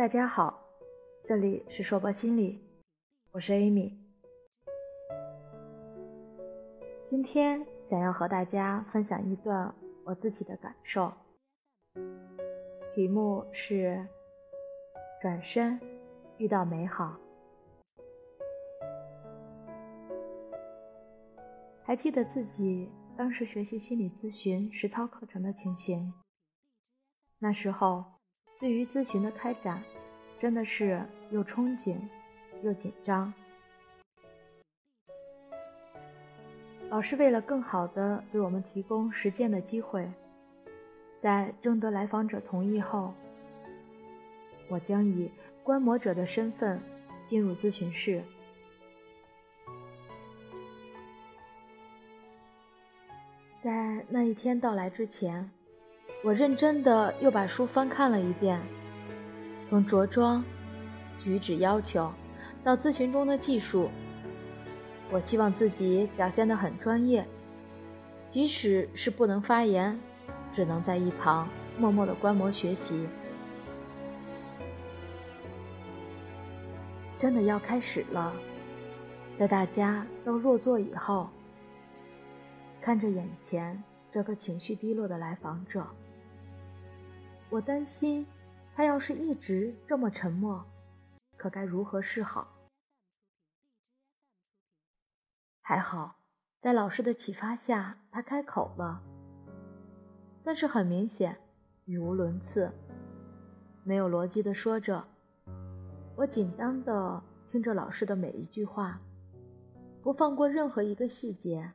大家好，这里是硕博心理，我是 Amy。今天想要和大家分享一段我自己的感受，题目是“转身遇到美好”。还记得自己当时学习心理咨询实操课程的情形，那时候。对于咨询的开展，真的是又憧憬又紧张。老师为了更好的为我们提供实践的机会，在征得来访者同意后，我将以观摩者的身份进入咨询室。在那一天到来之前。我认真的又把书翻看了一遍，从着装、举止要求到咨询中的技术，我希望自己表现得很专业，即使是不能发言，只能在一旁默默的观摩学习。真的要开始了，在大家都落座以后，看着眼前这个情绪低落的来访者。我担心，他要是一直这么沉默，可该如何是好？还好，在老师的启发下，他开口了，但是很明显，语无伦次，没有逻辑的说着。我紧张的听着老师的每一句话，不放过任何一个细节。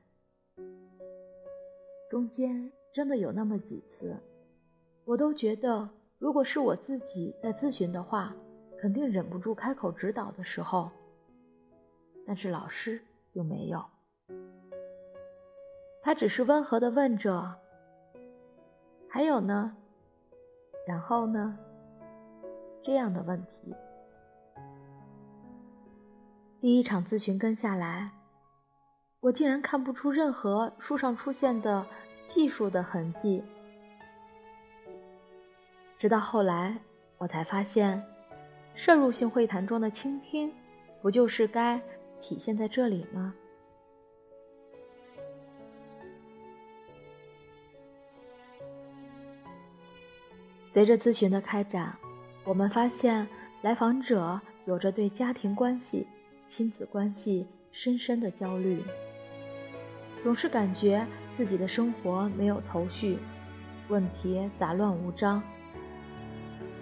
中间真的有那么几次。我都觉得，如果是我自己在咨询的话，肯定忍不住开口指导的时候。但是老师又没有，他只是温和的问着：“还有呢？然后呢？”这样的问题。第一场咨询跟下来，我竟然看不出任何书上出现的技术的痕迹。直到后来，我才发现，摄入性会谈中的倾听，不就是该体现在这里吗？随着咨询的开展，我们发现来访者有着对家庭关系、亲子关系深深的焦虑，总是感觉自己的生活没有头绪，问题杂乱无章。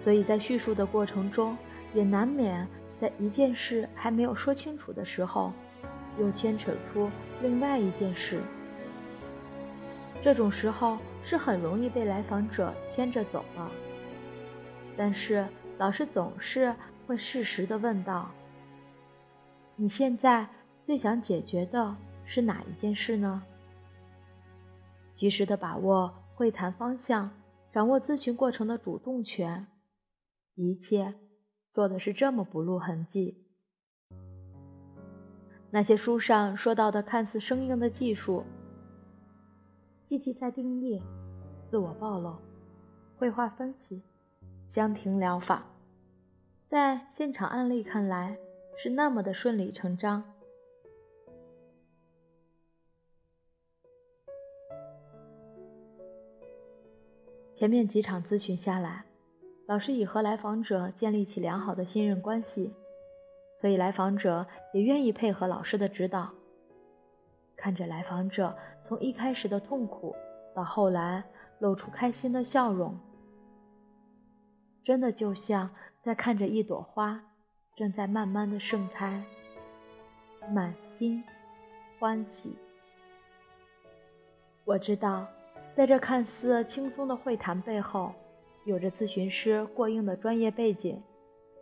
所以在叙述的过程中，也难免在一件事还没有说清楚的时候，又牵扯出另外一件事。这种时候是很容易被来访者牵着走了。但是老师总是会适时的问道：“你现在最想解决的是哪一件事呢？”及时的把握会谈方向，掌握咨询过程的主动权。一切做的是这么不露痕迹。那些书上说到的看似生硬的技术，积极在定义、自我暴露、绘画分析、香庭疗法，在现场案例看来是那么的顺理成章。前面几场咨询下来。老师已和来访者建立起良好的信任关系，所以来访者也愿意配合老师的指导。看着来访者从一开始的痛苦到后来露出开心的笑容，真的就像在看着一朵花正在慢慢的盛开，满心欢喜。我知道，在这看似轻松的会谈背后。有着咨询师过硬的专业背景、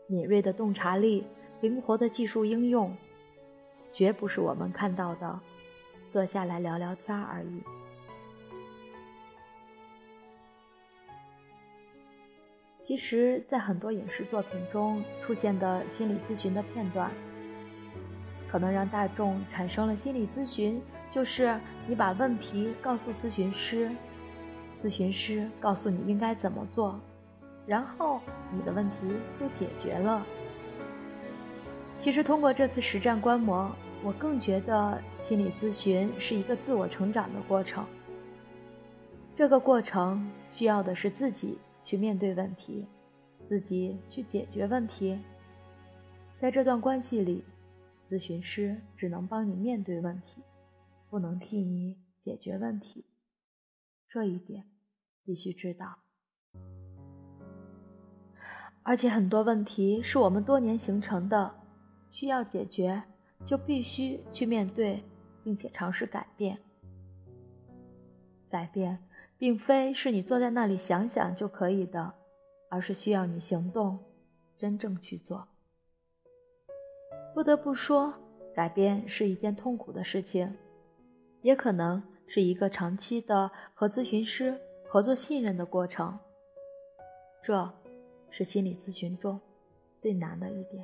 敏锐的洞察力、灵活的技术应用，绝不是我们看到的坐下来聊聊天而已。其实，在很多影视作品中出现的心理咨询的片段，可能让大众产生了心理咨询就是你把问题告诉咨询师。咨询师告诉你应该怎么做，然后你的问题就解决了。其实通过这次实战观摩，我更觉得心理咨询是一个自我成长的过程。这个过程需要的是自己去面对问题，自己去解决问题。在这段关系里，咨询师只能帮你面对问题，不能替你解决问题。这一点必须知道。而且很多问题是我们多年形成的，需要解决，就必须去面对，并且尝试改变。改变并非是你坐在那里想想就可以的，而是需要你行动，真正去做。不得不说，改变是一件痛苦的事情，也可能是一个长期的和咨询师合作信任的过程。这。是心理咨询中最难的一点。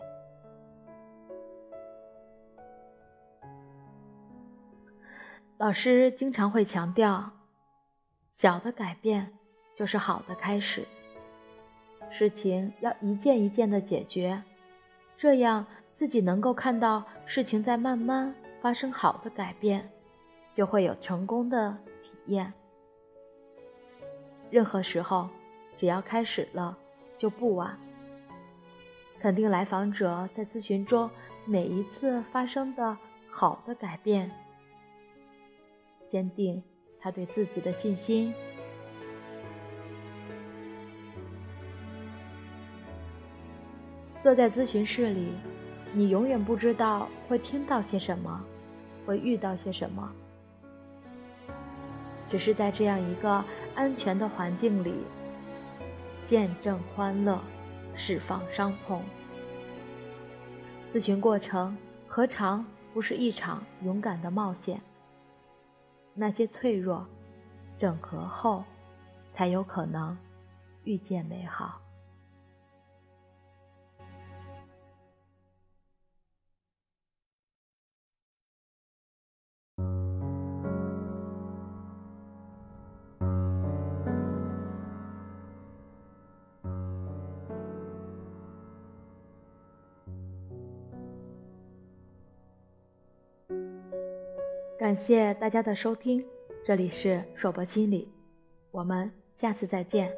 老师经常会强调，小的改变就是好的开始。事情要一件一件的解决，这样自己能够看到事情在慢慢发生好的改变，就会有成功的体验。任何时候，只要开始了。就不晚。肯定来访者在咨询中每一次发生的好的改变，坚定他对自己的信心。坐在咨询室里，你永远不知道会听到些什么，会遇到些什么。只是在这样一个安全的环境里。见证欢乐，释放伤痛。咨询过程何尝不是一场勇敢的冒险？那些脆弱，整合后，才有可能遇见美好。感谢大家的收听，这里是硕博心理，我们下次再见。